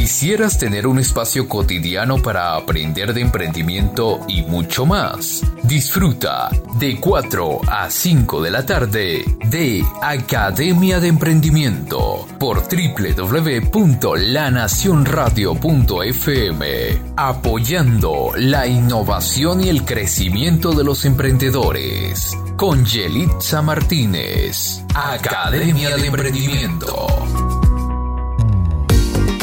¿Quisieras tener un espacio cotidiano para aprender de emprendimiento y mucho más? Disfruta de 4 a 5 de la tarde de Academia de Emprendimiento por www.lanacionradio.fm, apoyando la innovación y el crecimiento de los emprendedores. Con Yelitza Martínez, Academia de Emprendimiento.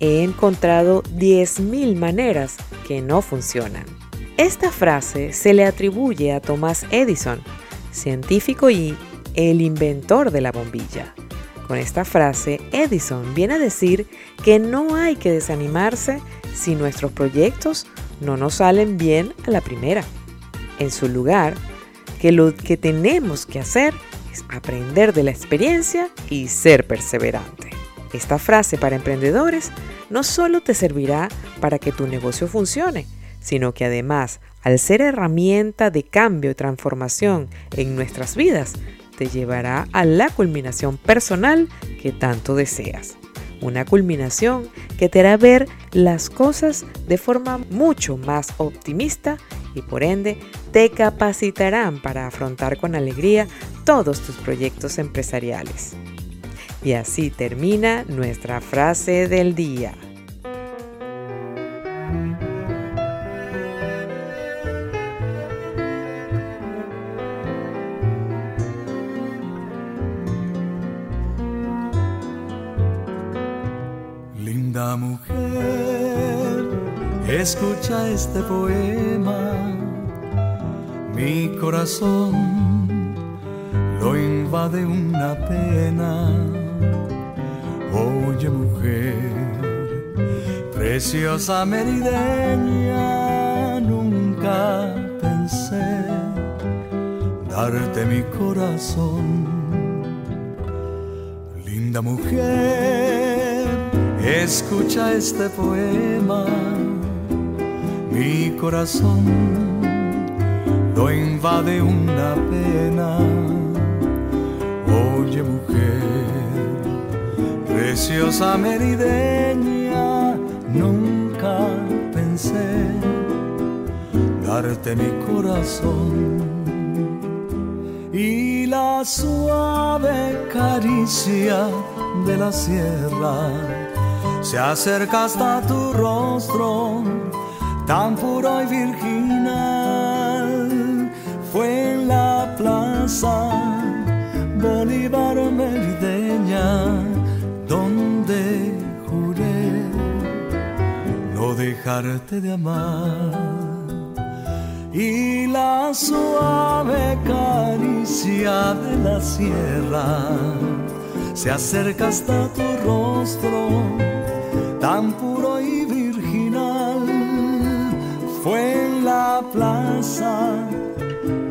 he encontrado 10.000 maneras que no funcionan. Esta frase se le atribuye a Thomas Edison, científico y el inventor de la bombilla. Con esta frase, Edison viene a decir que no hay que desanimarse si nuestros proyectos no nos salen bien a la primera. En su lugar, que lo que tenemos que hacer es aprender de la experiencia y ser perseverante. Esta frase para emprendedores no solo te servirá para que tu negocio funcione, sino que además, al ser herramienta de cambio y transformación en nuestras vidas, te llevará a la culminación personal que tanto deseas. Una culminación que te hará ver las cosas de forma mucho más optimista y por ende te capacitarán para afrontar con alegría todos tus proyectos empresariales. Y así termina nuestra frase del día. Linda mujer, escucha este poema, mi corazón lo invade una pena Oye mujer, preciosa merideña, nunca pensé darte mi corazón. Linda mujer, escucha este poema, mi corazón lo invade una pena. Oye mujer, Preciosa merideña, nunca pensé darte mi corazón y la suave caricia de la sierra se acerca hasta tu rostro tan puro y virginal. Fue en la plaza Bolívar merideña dejarte de amar y la suave caricia de la sierra se acerca hasta tu rostro tan puro y virginal fue en la plaza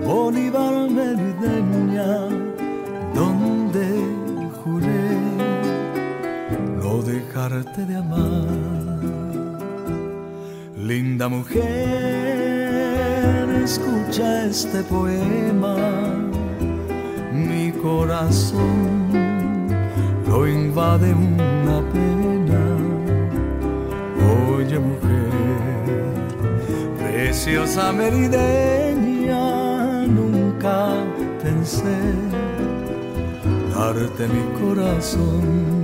Bolívar Merideña donde juré dejarte de amar. Mujer, escucha este poema, mi corazón lo invade una pena. Oye mujer, preciosa merideña, nunca pensé darte mi corazón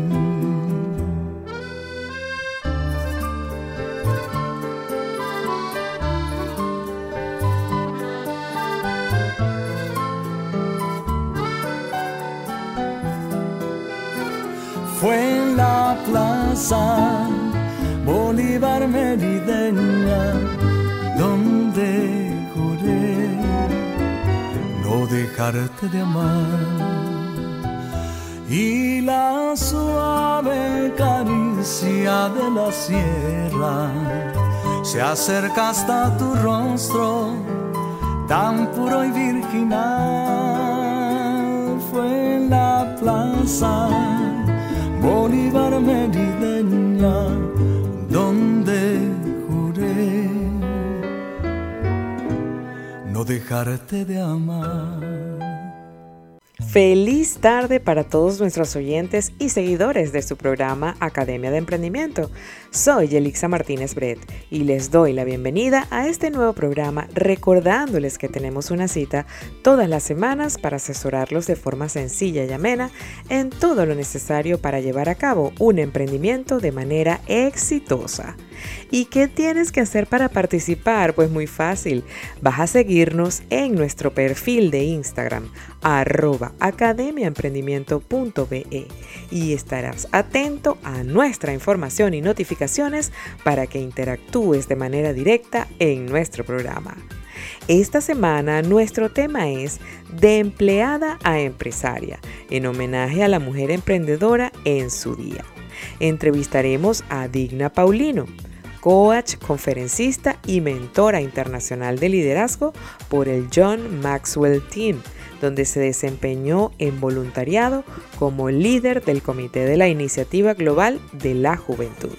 de amar. Y la suave caricia de la sierra se acerca hasta tu rostro, tan puro y virginal. Fue en la plaza Bolívar Merideña donde juré no dejarte de amar. Feliz tarde para todos nuestros oyentes y seguidores de su programa Academia de Emprendimiento. Soy Elixa Martínez Bret y les doy la bienvenida a este nuevo programa recordándoles que tenemos una cita todas las semanas para asesorarlos de forma sencilla y amena en todo lo necesario para llevar a cabo un emprendimiento de manera exitosa. ¿Y qué tienes que hacer para participar? Pues muy fácil. Vas a seguirnos en nuestro perfil de Instagram, arroba academiaemprendimiento.be y estarás atento a nuestra información y notificaciones para que interactúes de manera directa en nuestro programa. Esta semana nuestro tema es de empleada a empresaria, en homenaje a la mujer emprendedora en su día. Entrevistaremos a Digna Paulino, coach, conferencista y mentora internacional de liderazgo por el John Maxwell Team, donde se desempeñó en voluntariado como líder del Comité de la Iniciativa Global de la Juventud.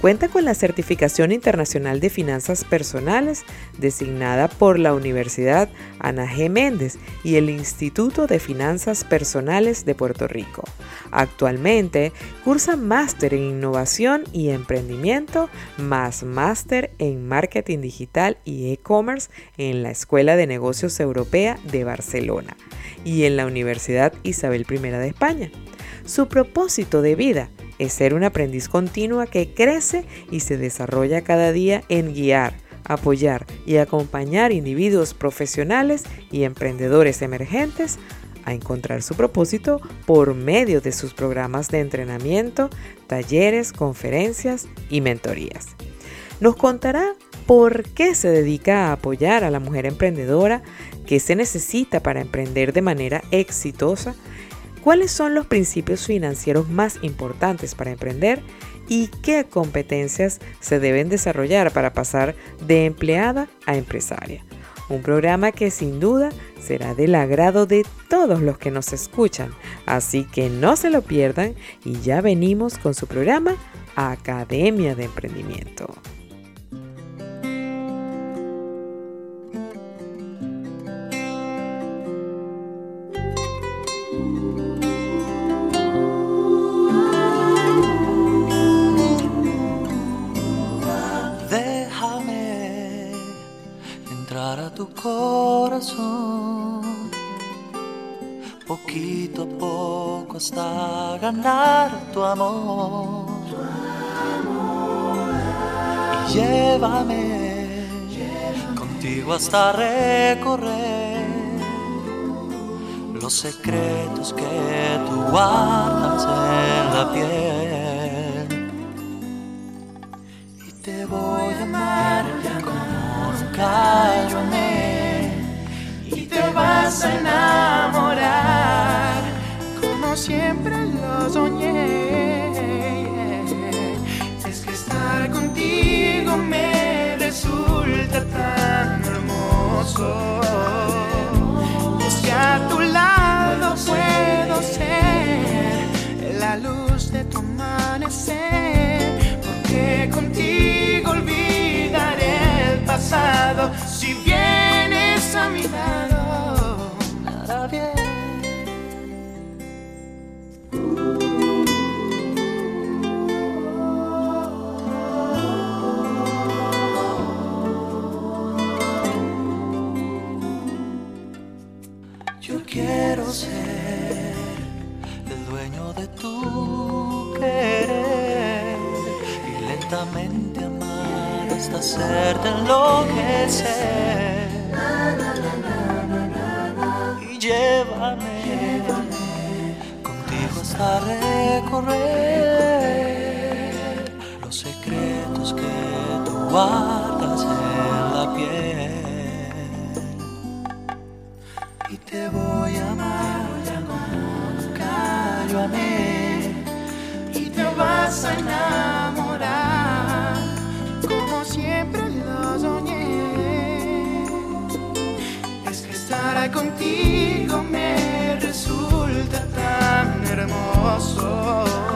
Cuenta con la Certificación Internacional de Finanzas Personales designada por la Universidad Ana G. Méndez y el Instituto de Finanzas Personales de Puerto Rico. Actualmente cursa máster en Innovación y Emprendimiento más máster en Marketing Digital y E-Commerce en la Escuela de Negocios Europea de Barcelona y en la Universidad Isabel I de España. Su propósito de vida es ser un aprendiz continua que crece y se desarrolla cada día en guiar, apoyar y acompañar individuos profesionales y emprendedores emergentes a encontrar su propósito por medio de sus programas de entrenamiento, talleres, conferencias y mentorías. Nos contará por qué se dedica a apoyar a la mujer emprendedora, qué se necesita para emprender de manera exitosa, cuáles son los principios financieros más importantes para emprender y qué competencias se deben desarrollar para pasar de empleada a empresaria. Un programa que sin duda será del agrado de todos los que nos escuchan, así que no se lo pierdan y ya venimos con su programa Academia de Emprendimiento. Poquito a poco hasta ganar tu amor. Y llévame contigo hasta recorrer los secretos que tú guardas en la piel. Y te vas a enamorar como siempre lo soñé. Es que estar contigo me resulta tan hermoso. Es que a tu lado puedo ser la luz de tu amanecer. Porque contigo pasado. Si vienes a mi lado, hacerte enloquecer. Y llévame contigo hasta recorrer los secretos que tú guardas en la piel. Hermoso.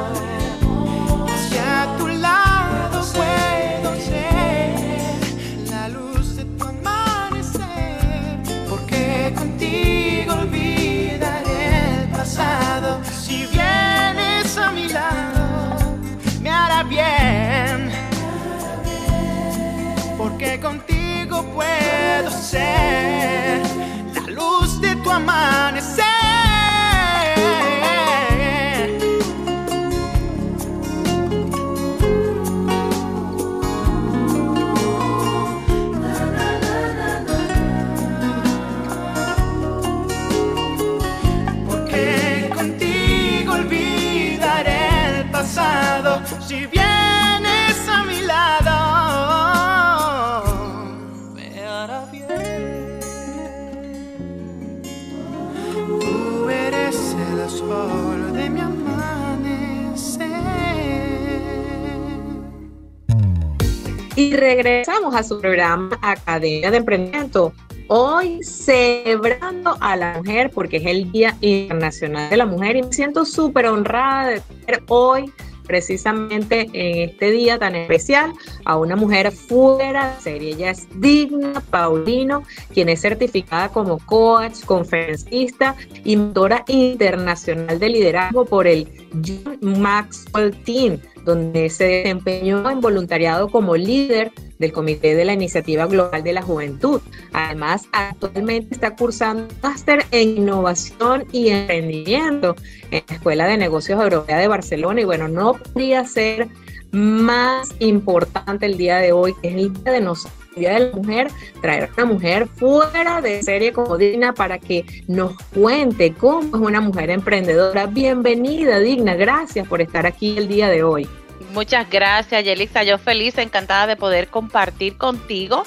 Regresamos a su programa Academia de Emprendimiento. Hoy celebrando a la mujer porque es el Día Internacional de la Mujer y me siento súper honrada de tener hoy precisamente en este día tan especial a una mujer fuera de serie. Ella es Digna Paulino, quien es certificada como coach, conferencista y mentora internacional de liderazgo por el John Maxwell Team, donde se desempeñó en voluntariado como líder del Comité de la Iniciativa Global de la Juventud. Además, actualmente está cursando máster en innovación y emprendimiento en la Escuela de Negocios Europea de Barcelona. Y bueno, no podría ser más importante el día de hoy, que es el día de nosotros. De la Mujer, traer a una mujer fuera de serie como Digna para que nos cuente cómo es una mujer emprendedora. Bienvenida, Digna. Gracias por estar aquí el día de hoy. Muchas gracias, Yelisa. Yo feliz, encantada de poder compartir contigo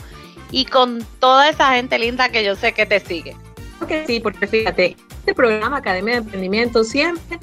y con toda esa gente linda que yo sé que te sigue. Porque sí, porque fíjate, este programa Academia de Emprendimiento siempre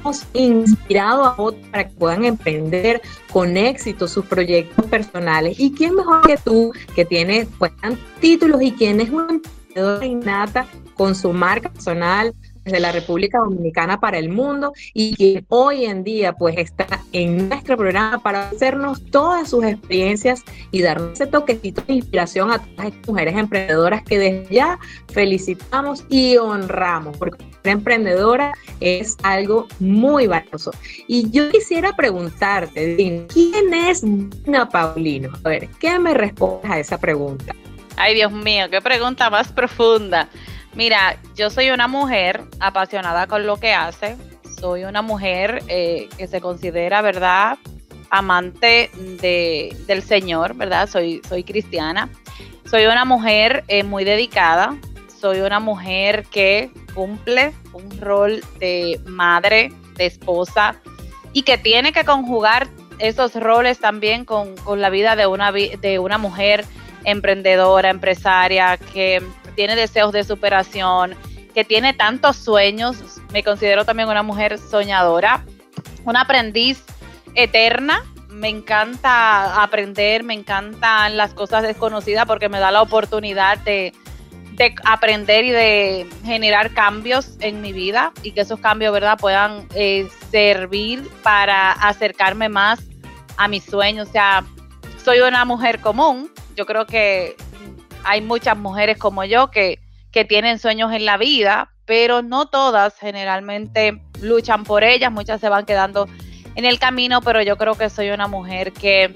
hemos inspirado a otros para que puedan emprender con éxito sus proyectos personales. ¿Y quién mejor que tú, que tienes pues, títulos y quien es una emprendedora innata con su marca personal, desde la República Dominicana para el mundo y quien hoy en día pues está en nuestro programa para hacernos todas sus experiencias y darnos ese toquecito de inspiración a todas estas mujeres emprendedoras que desde ya felicitamos y honramos porque emprendedora es algo muy valioso. Y yo quisiera preguntarte, Dina, ¿quién es Dina Paulino? A ver, ¿qué me respondes a esa pregunta? Ay, Dios mío, qué pregunta más profunda. Mira, yo soy una mujer apasionada con lo que hace. Soy una mujer eh, que se considera, ¿verdad? Amante de, del Señor, ¿verdad? Soy, soy cristiana. Soy una mujer eh, muy dedicada. Soy una mujer que cumple un rol de madre, de esposa y que tiene que conjugar esos roles también con, con la vida de una, de una mujer emprendedora, empresaria, que tiene deseos de superación, que tiene tantos sueños. Me considero también una mujer soñadora, una aprendiz eterna. Me encanta aprender, me encantan las cosas desconocidas porque me da la oportunidad de, de aprender y de generar cambios en mi vida y que esos cambios, ¿verdad?, puedan eh, servir para acercarme más a mis sueños. O sea, soy una mujer común. Yo creo que hay muchas mujeres como yo que, que tienen sueños en la vida, pero no todas generalmente luchan por ellas, muchas se van quedando en el camino, pero yo creo que soy una mujer que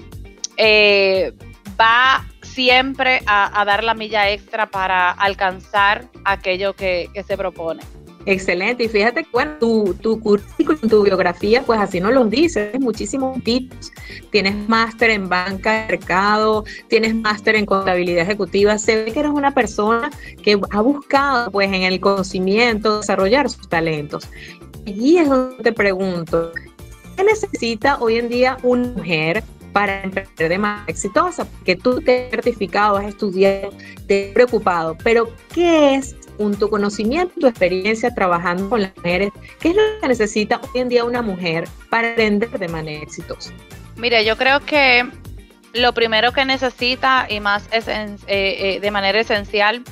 eh, va siempre a, dar la milla extra para alcanzar aquello que, se propone. Excelente, y fíjate que bueno, tu, tu currículum, tu biografía, pues así nos lo dice, muchísimos tips, tienes máster en banca de mercado, tienes máster en contabilidad ejecutiva, se ve que eres una persona que ha buscado pues en el conocimiento desarrollar sus talentos. allí es donde te pregunto, ¿qué necesita hoy en día una mujer para emprender de manera exitosa? Porque tú te has certificado, has estudiado, te has preocupado, pero ¿qué es un, tu conocimiento, tu experiencia trabajando con las mujeres? ¿Qué es lo que necesita hoy en día una mujer para emprender de manera exitosa? Mire, yo creo que lo primero que necesita y más eh, eh, de manera esencial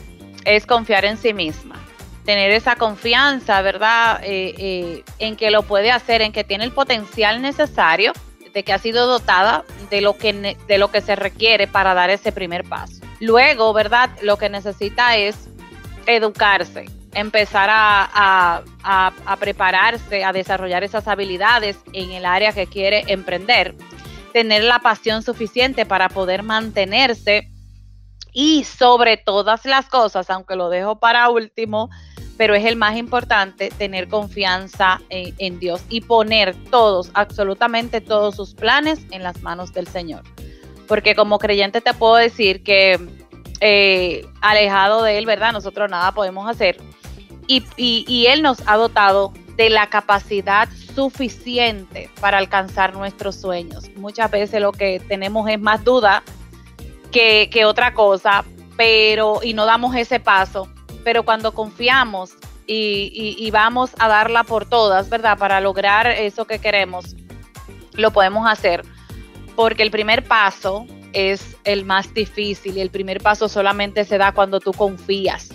es confiar en sí misma. Tener esa confianza, ¿verdad? Eh, en que lo puede hacer, en que tiene el potencial necesario, de que ha sido dotada de lo que, de lo que se requiere para dar ese primer paso. Luego, ¿verdad? Lo que necesita es educarse, empezar a, a, prepararse, a desarrollar esas habilidades en el área que quiere emprender, tener la pasión suficiente para poder mantenerse y sobre todas las cosas, aunque lo dejo para último, pero es el más importante, tener confianza en, Dios y poner todos, absolutamente todos sus planes en las manos del Señor. Porque como creyente te puedo decir que eh, alejado de Él, ¿verdad? Nosotros nada podemos hacer. Y, y Él nos ha dotado de la capacidad suficiente para alcanzar nuestros sueños. Muchas veces lo que tenemos es más duda que, otra cosa, pero y no damos ese paso. Pero cuando confiamos y, vamos a darla por todas, ¿verdad? Para lograr eso que queremos, lo podemos hacer. Porque el primer paso es el más difícil y el primer paso solamente se da cuando tú confías.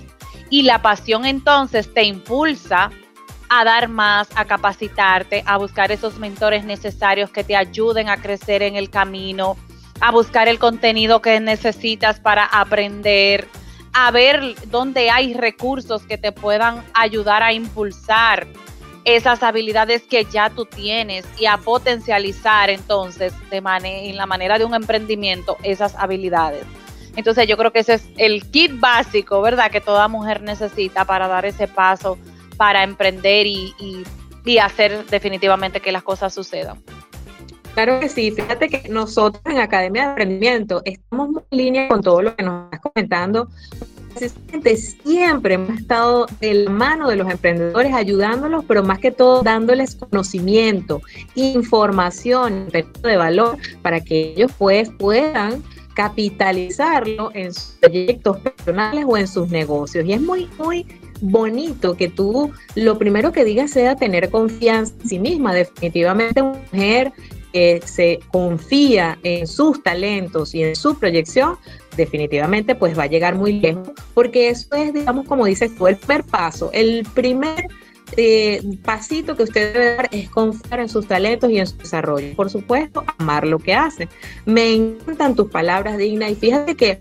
Y la pasión entonces te impulsa a dar más, a capacitarte, a buscar esos mentores necesarios que te ayuden a crecer en el camino, a buscar el contenido que necesitas para aprender, a ver dónde hay recursos que te puedan ayudar a impulsar esas habilidades que ya tú tienes y a potencializar entonces de en la manera de un emprendimiento esas habilidades. Entonces yo creo que ese es el kit básico, ¿verdad? Que toda mujer necesita para dar ese paso, para emprender y, y hacer definitivamente que las cosas sucedan. Claro que sí, fíjate que nosotros en Academia de Aprendimiento estamos muy en línea con todo lo que nos estás comentando. Siempre hemos estado de la mano de los emprendedores ayudándolos, pero más que todo dándoles conocimiento, información de valor para que ellos pues puedan capitalizarlo en sus proyectos personales o en sus negocios. Y es muy, muy bonito que tú lo primero que digas sea tener confianza en sí misma. Definitivamente, una mujer se confía en sus talentos y en su proyección, definitivamente pues va a llegar muy lejos, porque eso es, digamos, como dices tú, el primer paso, el primer eh, pasito que usted debe dar es confiar en sus talentos y en su desarrollo. Por supuesto, amar lo que hace. Me encantan tus palabras, Digna, y fíjate que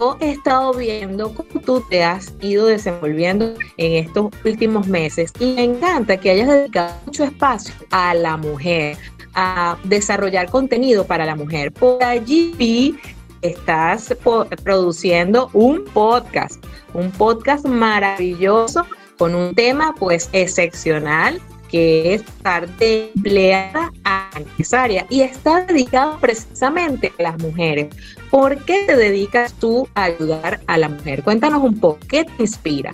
yo he estado viendo cómo tú te has ido desenvolviendo en estos últimos meses y me encanta que hayas dedicado mucho espacio a la mujer, a desarrollar contenido para la mujer. Por allí estás produciendo un podcast, un podcast maravilloso con un tema pues excepcional que es estar de empleada a empresaria y está dedicado precisamente a las mujeres. ¿Por qué te dedicas tú a ayudar a la mujer? Cuéntanos un poco, ¿qué te inspira?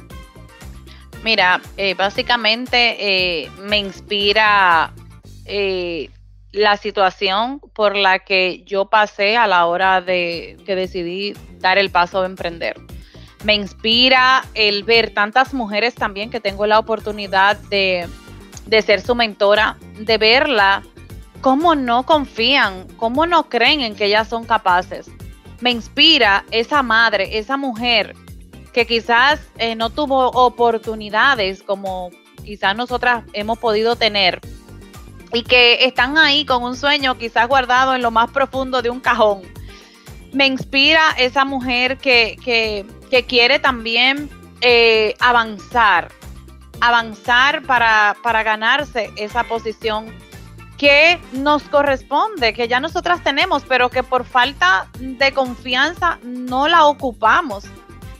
Mira, eh, básicamente eh, me inspira eh, la situación por la que yo pasé a la hora de que decidí dar el paso de emprender. Me inspira el ver tantas mujeres también que tengo la oportunidad de, de ser su mentora, de verla, cómo no confían, cómo no creen en que ellas son capaces. Me inspira esa madre, esa mujer que quizás eh, no tuvo oportunidades como quizás nosotras hemos podido tener y que están ahí con un sueño quizás guardado en lo más profundo de un cajón. Me inspira esa mujer que, quiere también eh, avanzar, avanzar para, para ganarse esa posición que nos corresponde, que ya nosotras tenemos, pero que por falta de confianza no la ocupamos.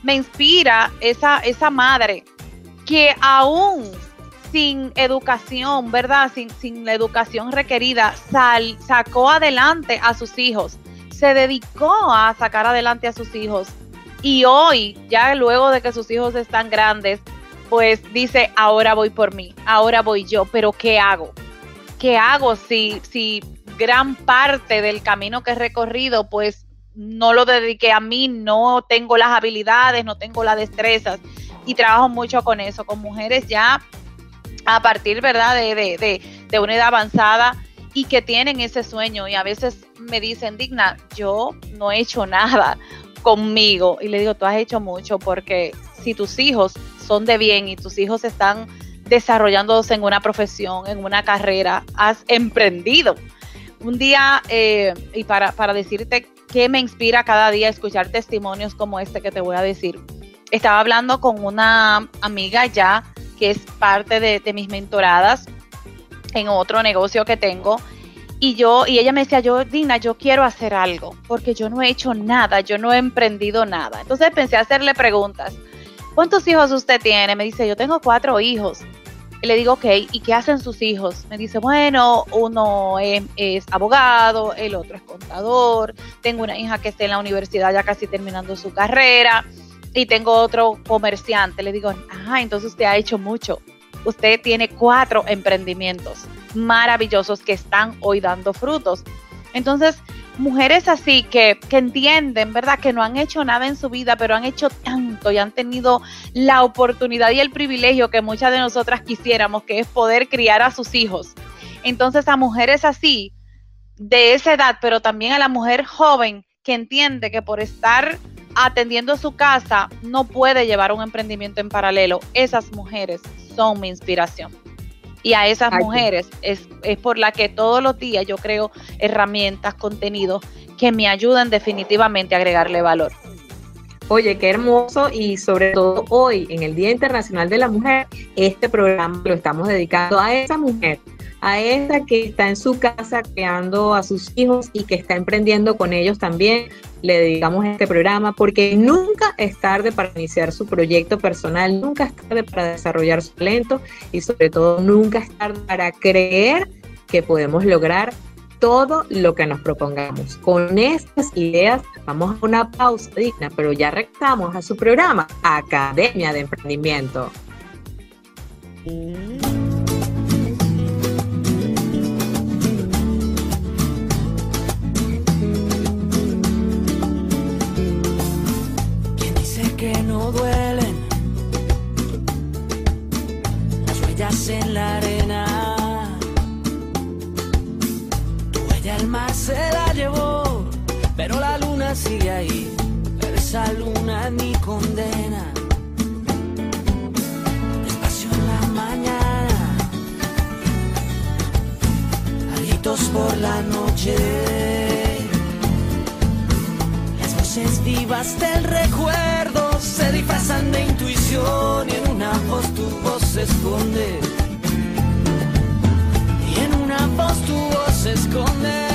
Me inspira esa, esa madre que aún sin educación, ¿verdad? Sin, sin la educación requerida, sal, sacó adelante a sus hijos, se dedicó a sacar adelante a sus hijos. Y hoy, ya luego de que sus hijos están grandes, pues dice, ahora voy por mí, ahora voy yo, pero ¿qué hago? ¿Qué hago si, si gran parte del camino que he recorrido, pues no lo dediqué a mí, no tengo las habilidades, no tengo las destrezas y trabajo mucho con eso, con mujeres ya a partir, ¿verdad?, de, de, de, una edad avanzada y que tienen ese sueño y a veces me dicen, Digna, yo no he hecho nada conmigo y le digo, tú has hecho mucho porque si tus hijos son de bien y tus hijos están desarrollándose en una profesión, en una carrera, has emprendido. Un día, eh, y para, para decirte qué me inspira cada día escuchar testimonios como este que te voy a decir, estaba hablando con una amiga ya que es parte de, mis mentoradas en otro negocio que tengo. Y yo, y ella me decía, yo, Dina, yo quiero hacer algo, porque yo no he hecho nada, yo no he emprendido nada. Entonces pensé hacerle preguntas. ¿Cuántos hijos usted tiene? Me dice, yo tengo cuatro hijos. Le digo, ok, ¿y qué hacen sus hijos? Me dice, bueno, uno es, es, abogado, el otro es contador, tengo una hija que está en la universidad ya casi terminando su carrera y tengo otro comerciante. Le digo, ajá, entonces usted ha hecho mucho. Usted tiene cuatro emprendimientos maravillosos que están hoy dando frutos. Entonces, mujeres así que, que, entienden, ¿verdad? Que no han hecho nada en su vida, pero han hecho tanto y han tenido la oportunidad y el privilegio que muchas de nosotras quisiéramos, que es poder criar a sus hijos. Entonces, a mujeres así, de esa edad, pero también a la mujer joven que entiende que por estar atendiendo su casa no puede llevar un emprendimiento en paralelo. Esas mujeres son mi inspiración. Y a esas mujeres es, es por la que todos los días yo creo herramientas, contenidos que me ayudan definitivamente a agregarle valor. Oye, qué hermoso y sobre todo hoy, en el Día Internacional de la Mujer, este programa lo estamos dedicando a esa mujer a esa que está en su casa creando a sus hijos y que está emprendiendo con ellos también. Le dedicamos este programa porque nunca es tarde para iniciar su proyecto personal, nunca es tarde para desarrollar su talento y sobre todo nunca es tarde para creer que podemos lograr todo lo que nos propongamos. Con estas ideas vamos a una pausa digna, pero ya regresamos a su programa Academia de Emprendimiento. Duelen las huellas en la arena. Tu huella el mar se la llevó, pero la luna sigue ahí. Esa luna ni condena. Despacio en la mañana, gritos por la noche. Las voces vivas del recuerdo se disfrazan de intuición y en una voz tu voz se esconde. Y en una voz tu voz se esconde.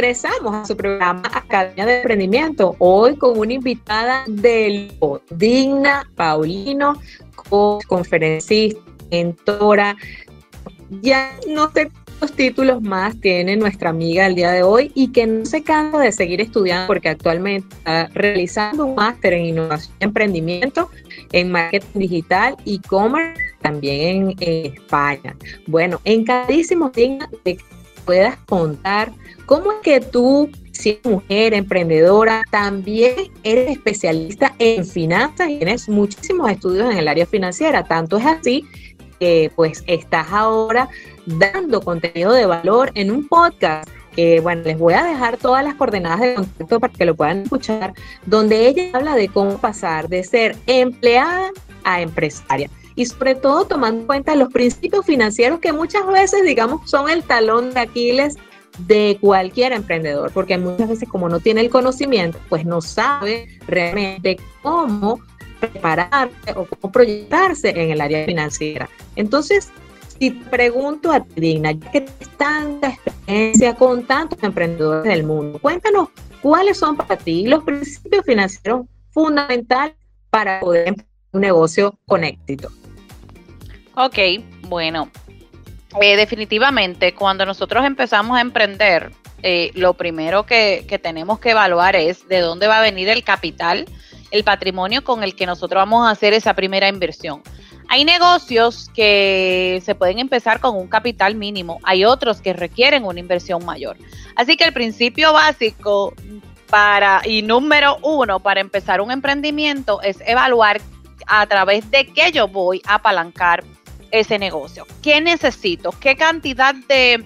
Regresamos a su programa Academia de Emprendimiento, hoy con una invitada de lujo, Digna Paulino, conferencista, mentora. Ya no sé cuántos títulos más tiene nuestra amiga el día de hoy y que no se cansa de seguir estudiando porque actualmente está realizando un máster en innovación y emprendimiento en marketing digital, e-commerce, también en, en España. Bueno, encantadísimos, Digna, de que puedas contar cómo es que tú, siendo mujer, emprendedora, también eres especialista en finanzas y tienes muchísimos estudios en el área financiera. Tanto es así que pues estás ahora dando contenido de valor en un podcast que bueno, les voy a dejar todas las coordenadas de contacto para que lo puedan escuchar, donde ella habla de cómo pasar de ser empleada a empresaria y sobre todo tomando en cuenta los principios financieros que muchas veces, digamos, son el talón de Aquiles de cualquier emprendedor, porque muchas veces como no tiene el conocimiento, pues no sabe realmente cómo prepararse o cómo proyectarse en el área financiera. Entonces, si te pregunto a ti, Digna, ya que tienes tanta experiencia con tantos emprendedores del mundo, cuéntanos cuáles son para ti los principios financieros fundamentales para poder un negocio con éxito. Ok, bueno, eh, definitivamente cuando nosotros empezamos a emprender, eh, lo primero que, que tenemos que evaluar es de dónde va a venir el capital, el patrimonio con el que nosotros vamos a hacer esa primera inversión. Hay negocios que se pueden empezar con un capital mínimo, hay otros que requieren una inversión mayor. Así que el principio básico para y número uno para empezar un emprendimiento es evaluar a través de qué yo voy a apalancar ese negocio. ¿Qué necesito? ¿Qué cantidad de,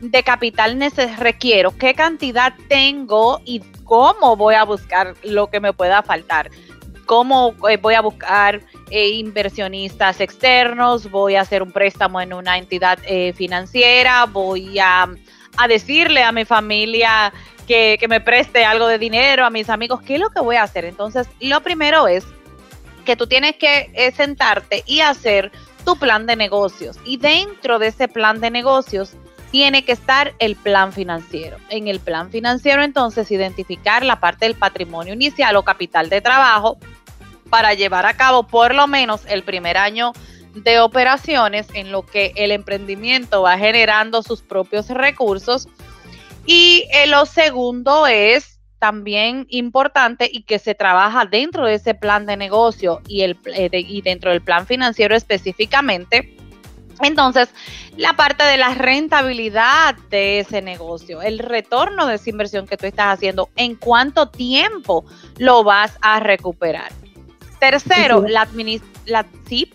de capital requiero? ¿Qué cantidad tengo? ¿Y cómo voy a buscar lo que me pueda faltar? ¿Cómo eh, voy a buscar eh, inversionistas externos? ¿Voy a hacer un préstamo en una entidad eh, financiera? ¿Voy a, a, decirle a mi familia que, que me preste algo de dinero, a mis amigos? ¿Qué es lo que voy a hacer? Entonces, lo primero es que tú tienes que sentarte y hacer tu plan de negocios. Y dentro de ese plan de negocios tiene que estar el plan financiero. En el plan financiero entonces identificar la parte del patrimonio inicial o capital de trabajo para llevar a cabo por lo menos el primer año de operaciones en lo que el emprendimiento va generando sus propios recursos. Y eh, lo segundo es también importante y que se trabaja dentro de ese plan de negocio y, el, eh, de, y dentro del plan financiero específicamente. Entonces, la parte de la rentabilidad de ese negocio, el retorno de esa inversión que tú estás haciendo, en cuánto tiempo lo vas a recuperar. Tercero, Sí. la administración. Sí,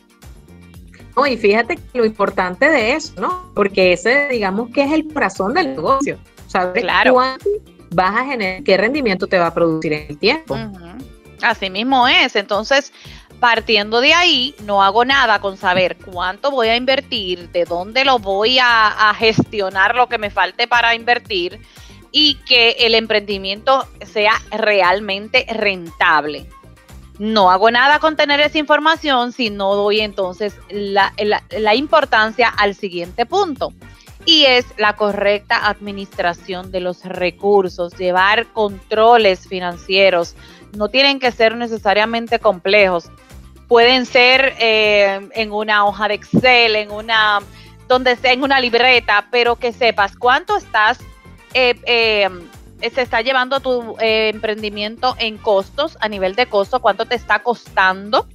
No, y fíjate lo importante de eso, ¿no? Porque ese, digamos que es el corazón del negocio. Saber Claro. cuánto vas a generar, qué rendimiento te va a producir en el tiempo. Así mismo es. Entonces, partiendo de ahí, no hago nada con saber cuánto voy a invertir, de dónde lo voy a, gestionar lo que me falte para invertir y que el emprendimiento sea realmente rentable. No hago nada con tener esa información si no doy entonces la importancia al siguiente punto y es la correcta administración de los recursos, llevar controles financieros. No tienen que ser necesariamente complejos. Pueden ser eh, en una hoja de Excel, en una donde sea en una libreta, pero que sepas cuánto estás eh, eh, se está llevando tu emprendimiento en costos, a nivel de costo, cuánto te está costando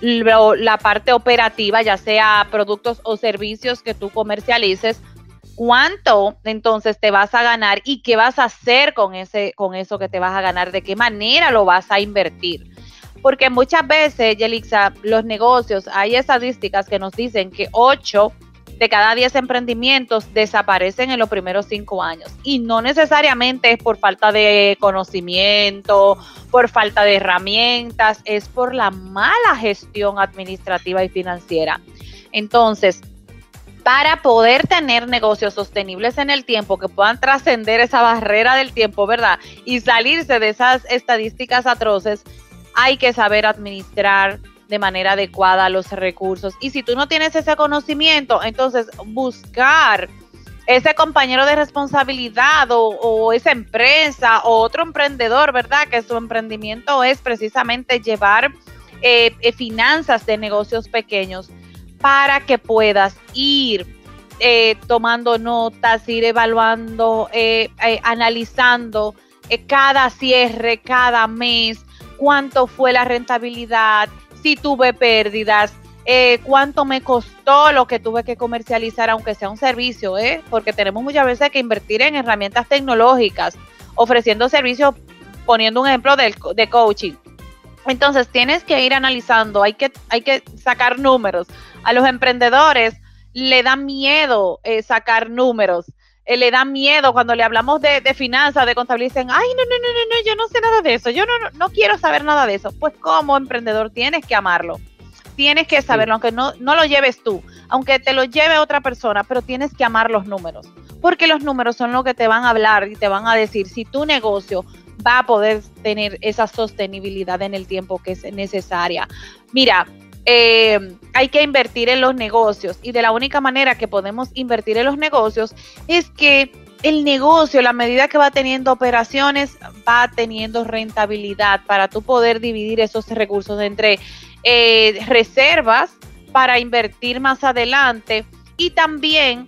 la parte operativa, ya sea productos o servicios que tú comercialices, cuánto entonces te vas a ganar y qué vas a hacer con ese con eso que te vas a ganar, de qué manera lo vas a invertir. Porque muchas veces, Yelixa, los negocios, hay estadísticas que nos dicen que 8 de cada 10 emprendimientos desaparecen en los primeros 5 años. Y no necesariamente es por falta de conocimiento, por falta de herramientas, es por la mala gestión administrativa y financiera. Entonces, para poder tener negocios sostenibles en el tiempo, que puedan trascender esa barrera del tiempo, ¿verdad? Y salirse de esas estadísticas atroces, hay que saber administrar de manera adecuada los recursos. Y si tú no tienes ese conocimiento, entonces buscar ese compañero de responsabilidad o, esa empresa o otro emprendedor, ¿verdad? Que su emprendimiento es precisamente llevar eh, eh, finanzas de negocios pequeños para que puedas ir eh, tomando notas, ir evaluando, eh, eh, analizando cada cierre, cada mes, cuánto fue la rentabilidad, si tuve pérdidas, cuánto me costó lo que tuve que comercializar, aunque sea un servicio, porque tenemos muchas veces que invertir en herramientas tecnológicas, ofreciendo servicios, poniendo un ejemplo de, de coaching. Entonces tienes que ir analizando, hay que, hay que sacar números a los emprendedores le da miedo eh, sacar números. Eh, le da miedo cuando le hablamos de, finanzas, de contabilidad, dicen, ay, no, no, no, no, no, yo no sé nada de eso, yo no, no, no quiero saber nada de eso. Pues como emprendedor tienes que amarlo, tienes que saberlo, aunque no, no lo lleves tú, aunque te lo lleve otra persona, pero tienes que amar los números, porque los números son lo que te van a hablar y te van a decir si tu negocio va a poder tener esa sostenibilidad en el tiempo que es necesaria. Mira, eh, hay que invertir en los negocios y de la única manera que podemos invertir en los negocios es que el negocio, la medida que va teniendo operaciones, va teniendo rentabilidad para tú poder dividir esos recursos entre eh, reservas para invertir más adelante y también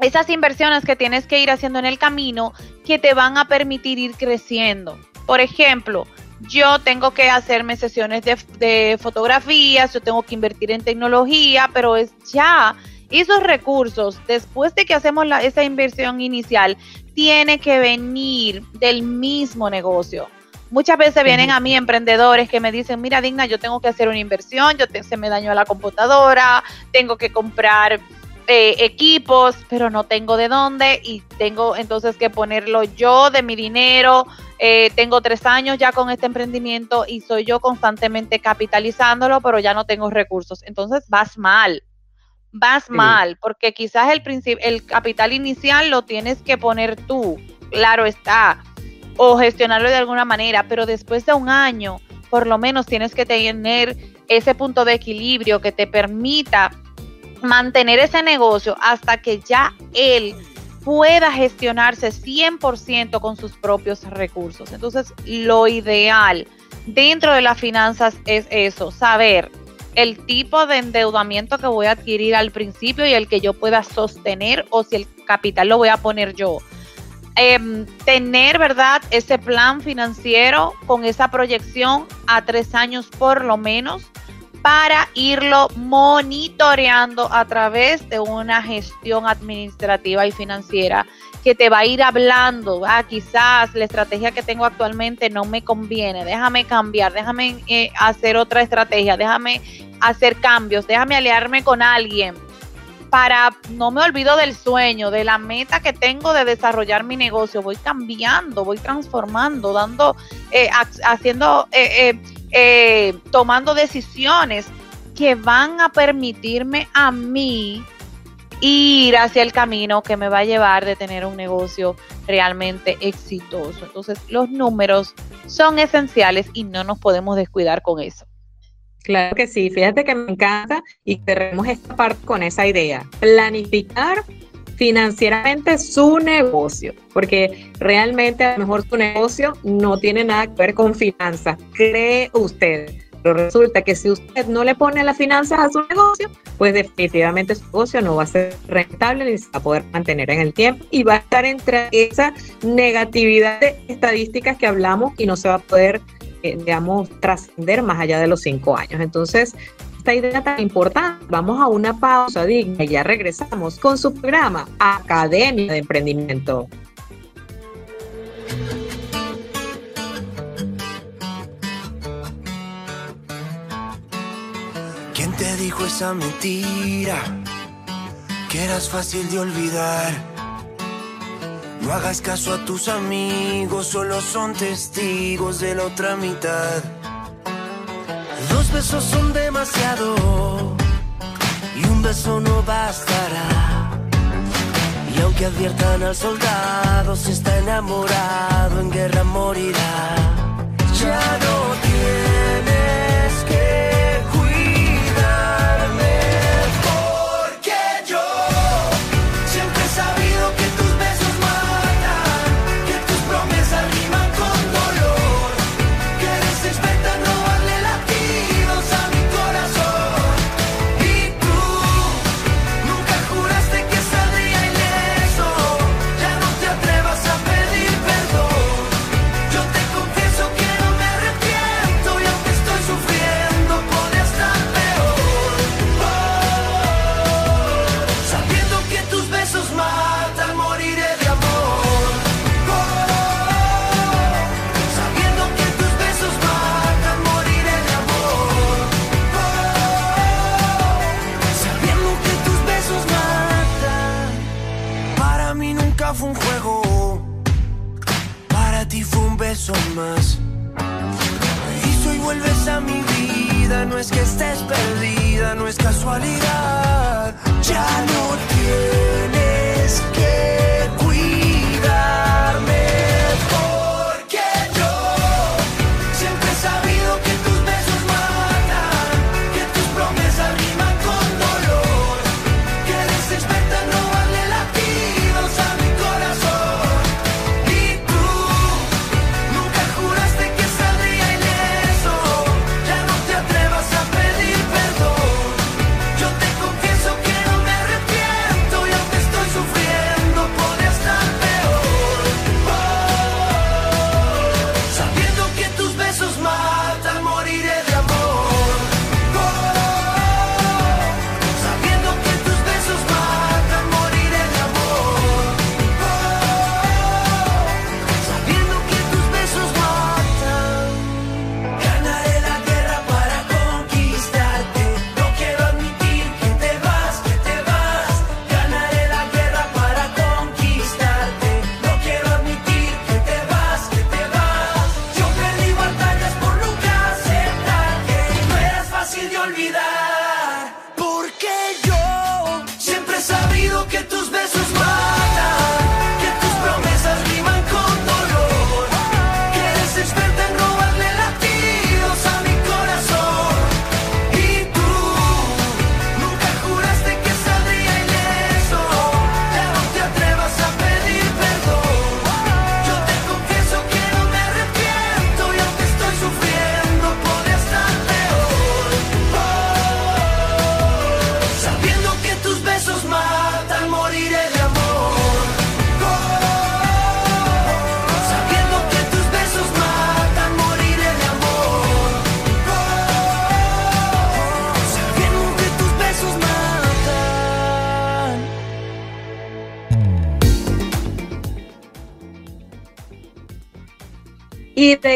esas inversiones que tienes que ir haciendo en el camino que te van a permitir ir creciendo. Por ejemplo, yo tengo que hacerme sesiones de, fotografías, yo tengo que invertir en tecnología, pero es ya esos recursos, después de que hacemos esa inversión inicial, tiene que venir del mismo negocio. Muchas veces vienen a mí emprendedores que me dicen, mira Digna, yo tengo que hacer una inversión, yo se me dañó la computadora, tengo que comprar eh, equipos, pero no tengo de dónde y tengo entonces que ponerlo yo de mi dinero eh, tengo tres años ya con este emprendimiento y soy yo constantemente capitalizándolo, pero ya no tengo recursos. Entonces vas mal, vas mal, porque quizás el, el capital inicial lo tienes que poner tú, claro está, o gestionarlo de alguna manera, pero después de un año, por lo menos tienes que tener ese punto de equilibrio que te permita mantener ese negocio hasta que ya él pueda gestionarse 100% con sus propios recursos. Entonces, lo ideal dentro de las finanzas es eso, saber el tipo de endeudamiento que voy a adquirir al principio y el que yo pueda sostener o si el capital lo voy a poner yo. Em, tener, ¿verdad? Ese plan financiero con esa proyección a tres años por lo menos para irlo monitoreando a través de una gestión administrativa y financiera que te va a ir hablando, ah, quizás la estrategia que tengo actualmente no me conviene, déjame cambiar, déjame eh, hacer otra estrategia, déjame hacer cambios, déjame aliarme con alguien para, no me olvido del sueño, de la meta que tengo de desarrollar mi negocio, voy cambiando, voy transformando, dando, eh, haciendo... Eh, eh tomando decisiones que van a permitirme a mí ir hacia el camino que me va a llevar de tener un negocio realmente exitoso. Entonces, los números son esenciales y no nos podemos descuidar con eso. Claro que sí, fíjate que me encanta y cerremos esta parte con esa idea. Planificar financieramente su negocio, porque realmente a lo mejor su negocio no tiene nada que ver con finanzas, cree usted. Pero resulta que si usted no le pone las finanzas a su negocio, pues definitivamente su negocio no va a ser rentable ni se va a poder mantener en el tiempo y va a estar entre esa negatividad de estadísticas que hablamos y no se va a poder, eh, digamos, trascender más allá de los cinco años. Entonces, idea tan importante. Vamos a una pausa digna y ya regresamos con su programa Academia de Emprendimiento. ¿Quién te dijo esa mentira? Que eras fácil de olvidar. No hagas caso a tus amigos, solo son testigos de la otra mitad. Besos son demasiado y un beso no bastará. Y aunque adviertan al soldado, si está enamorado, en guerra morirá. Ya no tienes casualidad.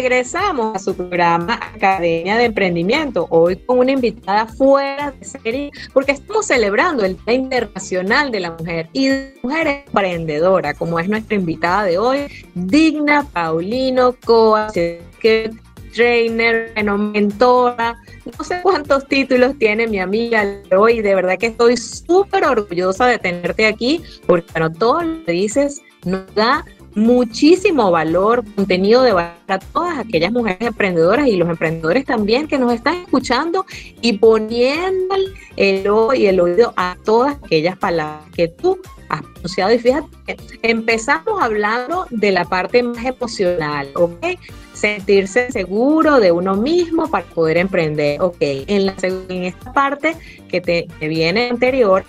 Regresamos a su programa Academia de Emprendimiento, hoy con una invitada fuera de serie, porque estamos celebrando el Día Internacional de la Mujer y de Mujer Emprendedora, como es nuestra invitada de hoy, Digna Paulino Coa, que trainer, mentora, no sé cuántos títulos tiene mi amiga hoy, de verdad que estoy súper orgullosa de tenerte aquí, porque bueno, todo lo que dices nos da muchísimo valor, contenido de valor a todas aquellas mujeres emprendedoras y los emprendedores también que nos están escuchando y poniendo el ojo y el oído a todas aquellas palabras que tú has pronunciado. Y fíjate, empezamos hablando de la parte más emocional, ¿ok? Sentirse seguro de uno mismo para poder emprender. Ok, en, la, en esta parte que te viene anterior,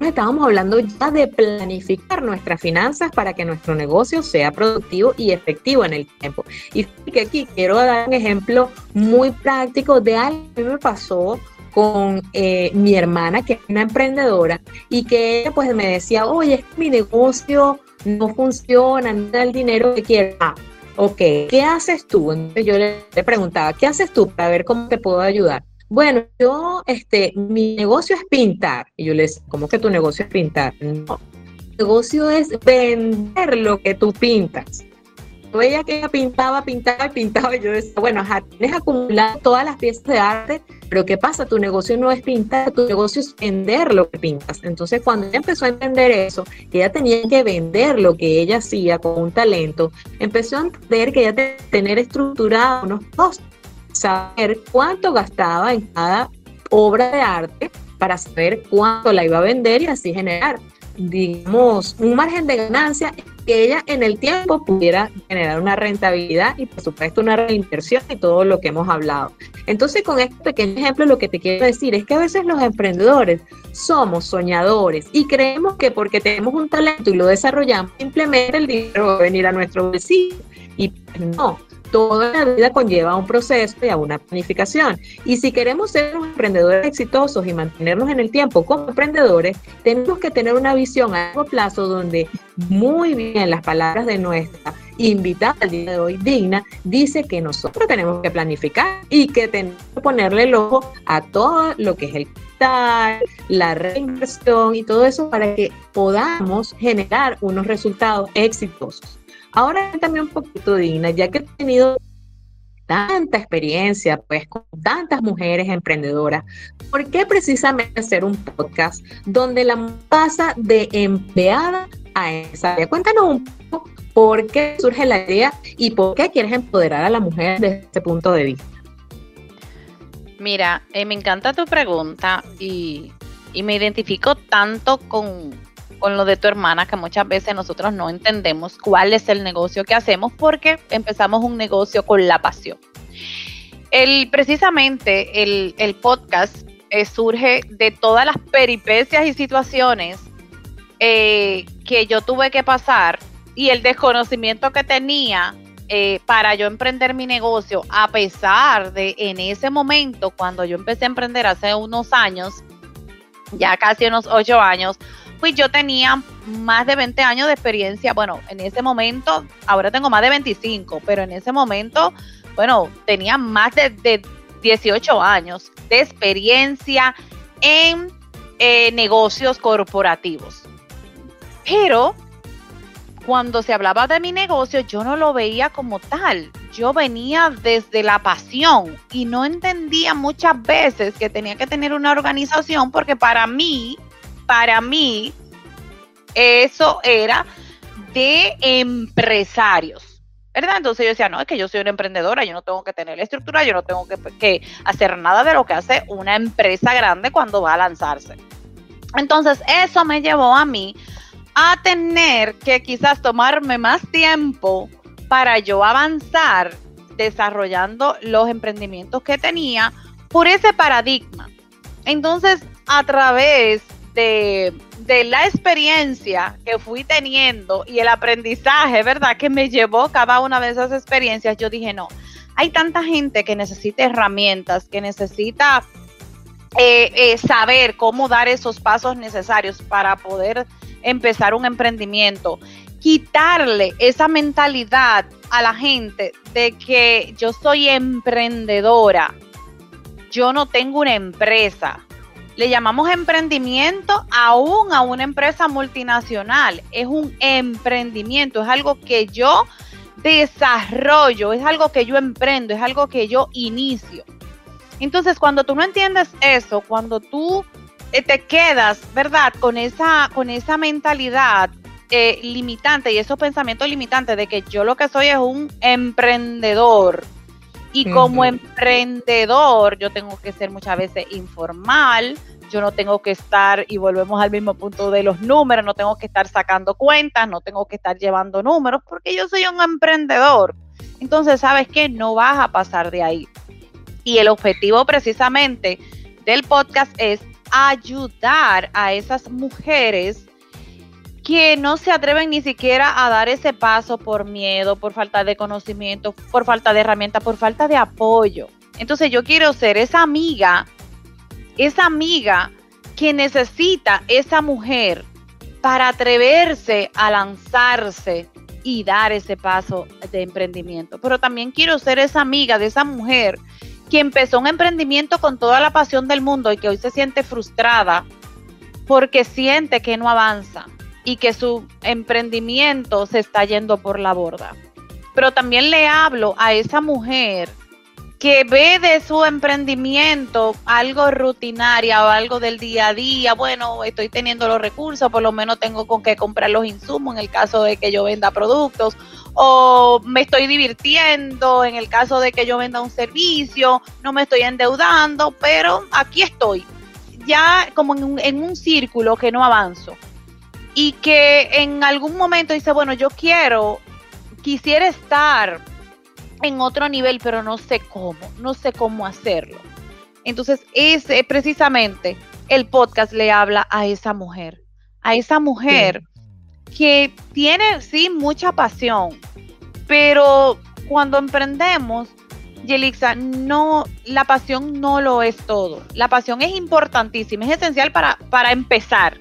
estábamos hablando ya de planificar nuestras finanzas para que nuestro negocio sea productivo y efectivo en el tiempo. Y que aquí quiero dar un ejemplo muy práctico de algo que me pasó con eh, mi hermana, que es una emprendedora, y que ella pues me decía, oye, es que mi negocio no funciona, no da el dinero que quiero. Ah, ok, ¿qué haces tú? Entonces yo le, preguntaba, ¿qué haces tú para ver cómo te puedo ayudar? Bueno, yo, este, mi negocio es pintar. Y yo le decía, ¿cómo que tu negocio es pintar? No, mi negocio es vender lo que tú pintas veía que ella pintaba, pintaba y pintaba. Y yo decía, bueno, tienes acumulado todas las piezas de arte, pero ¿qué pasa? Tu negocio no es pintar, tu negocio es vender lo que pintas. Entonces, cuando ella empezó a entender eso, que ella tenía que vender lo que ella hacía con un talento, empezó a entender que ella tenía que tener estructurado unos costos, saber cuánto gastaba en cada obra de arte para saber cuánto la iba a vender y así generar digamos, un margen de ganancia que ella en el tiempo pudiera generar una rentabilidad y por supuesto una reinversión y todo lo que hemos hablado. Entonces con este pequeño ejemplo lo que te quiero decir es que a veces los emprendedores somos soñadores y creemos que porque tenemos un talento y lo desarrollamos simplemente el dinero va a venir a nuestro bolsillo y no, toda la vida conlleva un proceso y a una planificación. Y si queremos ser emprendedores exitosos y mantenernos en el tiempo como emprendedores, tenemos que tener una visión a largo plazo donde muy bien las palabras de nuestra invitada al día de hoy, Digna, dice que nosotros tenemos que planificar y que tenemos que ponerle el ojo a todo lo que es el capital, la reinversión y todo eso para que podamos generar unos resultados exitosos. Ahora también un poquito, Dina, ya que he tenido tanta experiencia, pues, con tantas mujeres emprendedoras, ¿por qué precisamente hacer un podcast donde la pasa de empleada a empresaria? Cuéntanos un poco por qué surge la idea y por qué quieres empoderar a la mujer desde ese punto de vista. Mira, eh, me encanta tu pregunta y me identifico tanto con, con lo de tu hermana, que muchas veces nosotros no entendemos cuál es el negocio que hacemos porque empezamos un negocio con la pasión. El, precisamente el, podcast eh, surge de todas las peripecias y situaciones eh, que yo tuve que pasar y el desconocimiento que tenía eh, para yo emprender mi negocio, a pesar de en ese momento, cuando yo empecé a emprender hace unos años, ya casi unos ocho años, pues yo tenía más de 20 años de experiencia. Bueno, en ese momento, ahora tengo más de 25, pero en ese momento, bueno, tenía más de, 18 años de experiencia en eh, negocios corporativos. Pero cuando se hablaba de mi negocio, yo no lo veía como tal. Yo venía desde la pasión y no entendía muchas veces que tenía que tener una organización porque para mí para mí eso era de empresarios. ¿Verdad? Entonces yo decía, no, es que yo soy una emprendedora, yo no tengo que tener la estructura, yo no tengo que, hacer nada de lo que hace una empresa grande cuando va a lanzarse. Entonces eso me llevó a mí a tener que quizás tomarme más tiempo para yo avanzar desarrollando los emprendimientos que tenía por ese paradigma. Entonces, a través de, la experiencia que fui teniendo y el aprendizaje, ¿verdad? Que me llevó cada una de esas experiencias, yo dije, no, hay tanta gente que necesita herramientas, que necesita eh, eh, saber cómo dar esos pasos necesarios para poder empezar un emprendimiento. Quitarle esa mentalidad a la gente de que yo soy emprendedora, yo no tengo una empresa, le llamamos emprendimiento aún a una empresa multinacional. Es un emprendimiento, es algo que yo desarrollo, es algo que yo emprendo, es algo que yo inicio. Entonces, cuando tú no entiendes eso, cuando tú eh, te quedas, ¿verdad? Con esa, con esa mentalidad eh, limitante y esos pensamientos limitantes de que yo lo que soy es un emprendedor. Y como emprendedor, yo tengo que ser muchas veces informal, yo no tengo que estar, y volvemos al mismo punto de los números, no tengo que estar sacando cuentas, no tengo que estar llevando números, porque yo soy un emprendedor. Entonces, ¿sabes qué? No vas a pasar de ahí. Y el objetivo precisamente del podcast es ayudar a esas mujeres que no se atreven ni siquiera a dar ese paso por miedo, por falta de conocimiento, por falta de herramientas, por falta de apoyo. Entonces yo quiero ser esa amiga esa amiga que necesita esa mujer para atreverse a lanzarse y dar ese paso de emprendimiento. Pero también quiero ser esa amiga de esa mujer que empezó un emprendimiento con toda la pasión del mundo y que hoy se siente frustrada porque siente que no avanza y que su emprendimiento se está yendo por la borda. Pero también le hablo a esa mujer que ve de su emprendimiento algo rutinario o algo del día a día, bueno, estoy teniendo los recursos, por lo menos tengo con qué comprar los insumos en el caso de que yo venda productos, o me estoy divirtiendo en el caso de que yo venda un servicio, no me estoy endeudando, pero aquí estoy, ya como en un, en un círculo que no avanzo. Y que en algún momento dice, bueno, yo quiero, quisiera estar en otro nivel, pero no sé cómo, no sé cómo hacerlo. Entonces, ese precisamente el podcast le habla a esa mujer, a esa mujer que tiene, sí, mucha pasión, pero cuando emprendemos, Yelixa, no, la pasión no lo es todo. La pasión es importantísima, es esencial para, para empezar,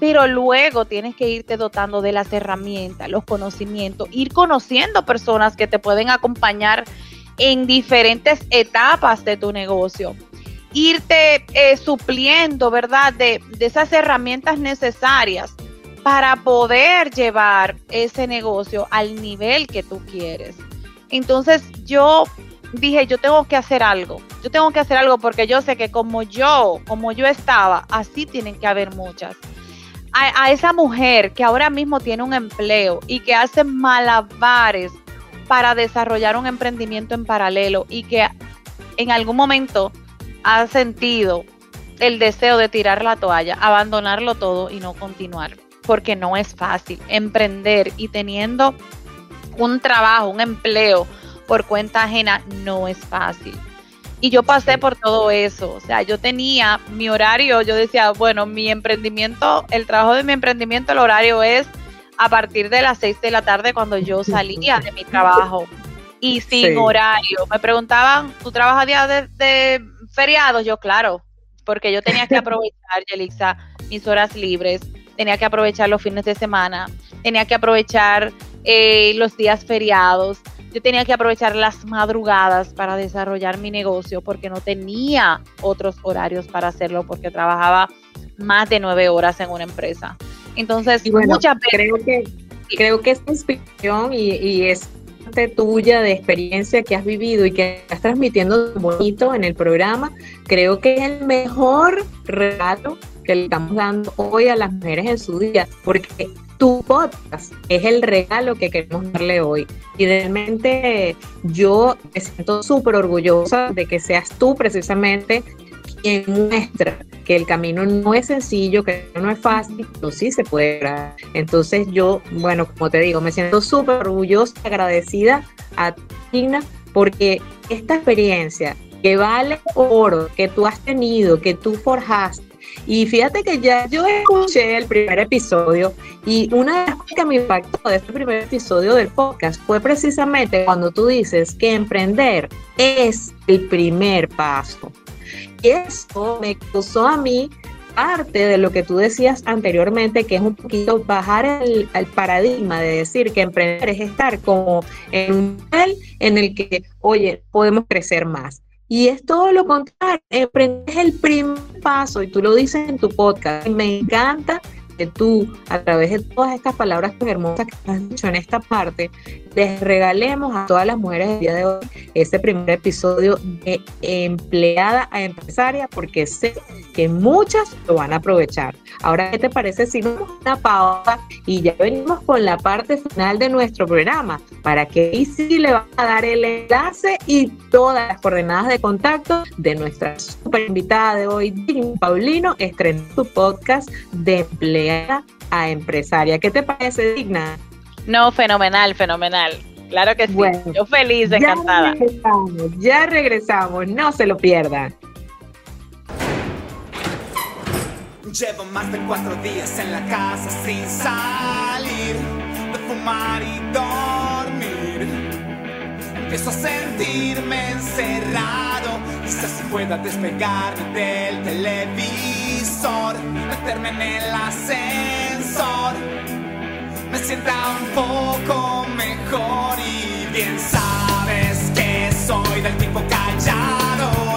pero luego tienes que irte dotando de las herramientas, los conocimientos, ir conociendo personas que te pueden acompañar en diferentes etapas de tu negocio, irte eh, supliendo, ¿verdad?, de, de esas herramientas necesarias para poder llevar ese negocio al nivel que tú quieres. Entonces yo dije, yo tengo que hacer algo, yo tengo que hacer algo porque yo sé que como yo, como yo estaba, así tienen que haber muchas a, esa mujer que ahora mismo tiene un empleo y que hace malabares para desarrollar un emprendimiento en paralelo y que en algún momento ha sentido el deseo de tirar la toalla, abandonarlo todo y no continuar, porque no es fácil emprender y teniendo un trabajo, un empleo por cuenta ajena, no es fácil. Y yo pasé por todo eso, o sea, yo tenía mi horario, yo decía, bueno, mi emprendimiento, el trabajo de mi emprendimiento, el horario es a partir de las 6 de la tarde cuando yo salía de mi trabajo y sin horario. Me preguntaban, ¿tú trabajas días de, de, feriados? Yo, claro, porque yo tenía que aprovechar, Yelixa, mis horas libres, tenía que aprovechar los fines de semana, tenía que aprovechar eh, los días feriados yo tenía que aprovechar las madrugadas para desarrollar mi negocio porque no tenía otros horarios para hacerlo porque trabajaba más de nueve horas en una empresa. Entonces, muchas veces... Creo que, creo que esta inspiración y, y es tuya de experiencia que has vivido y que estás transmitiendo bonito en el programa, creo que es el mejor regalo que le estamos dando hoy a las mujeres en su día, porque tu podcast es el regalo que queremos darle hoy. Y realmente yo me siento súper orgullosa de que seas tú precisamente quien muestra que el camino no es sencillo, que no es fácil, pero sí se puede lograr. Entonces yo, bueno, como te digo, me siento súper orgullosa, agradecida a Tina, porque esta experiencia que vale oro, que tú has tenido, que tú forjaste, y fíjate que ya yo escuché el primer episodio y una de las cosas que me impactó de este primer episodio del podcast fue precisamente cuando tú dices que emprender es el primer paso. Y eso me causó a mí parte de lo que tú decías anteriormente, que es un poquito bajar el, el, paradigma de decir que emprender es estar como en un nivel en el que, oye, podemos crecer más. Y es todo lo contrario, emprender es el primer paso y tú lo dices en tu podcast. Me encanta que tú, a través de todas estas palabras hermosas que has dicho en esta parte, les regalemos a todas las mujeres del día de hoy este primer episodio de empleada a empresaria, porque sé que muchas lo van a aprovechar. Ahora, ¿qué te parece si damos una pausa y ya venimos con la parte final de nuestro programa? Para que ahí sí le van a dar el enlace y todas las coordenadas de contacto de nuestra super invitada de hoy, Paulino, estrenó su podcast de empleada a empresaria. ¿Qué te parece, Digna? No, fenomenal, fenomenal. Claro que sí. Yo feliz, encantada. Ya regresamos, ya regresamos, no se lo pierdan. Llevo más de cuatro días en la casa sin salir de fumar y dormir. Empiezo a sentirme encerrado. Quizás si pueda despegarme del televisor, meterme en el ascensor me sienta un poco mejor y bien sabes que soy del tipo callado,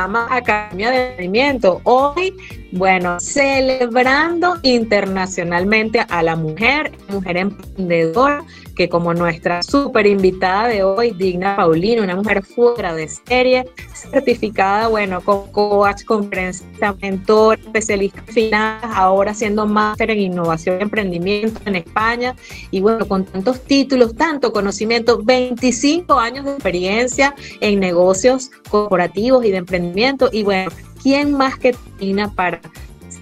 programa Academia de Emprendimiento. Hoy, bueno, celebrando internacionalmente a la mujer, mujer emprendedora, que como nuestra súper invitada de hoy, Digna Paulino, una mujer fuera de serie, certificada, bueno, con coach, conferencista, mentor, especialista en finanzas, ahora haciendo máster en innovación y emprendimiento en España, y bueno, con tantos títulos, tanto conocimiento, 25 años de experiencia en negocios corporativos y de emprendimiento, y bueno, ¿quién más que Digna para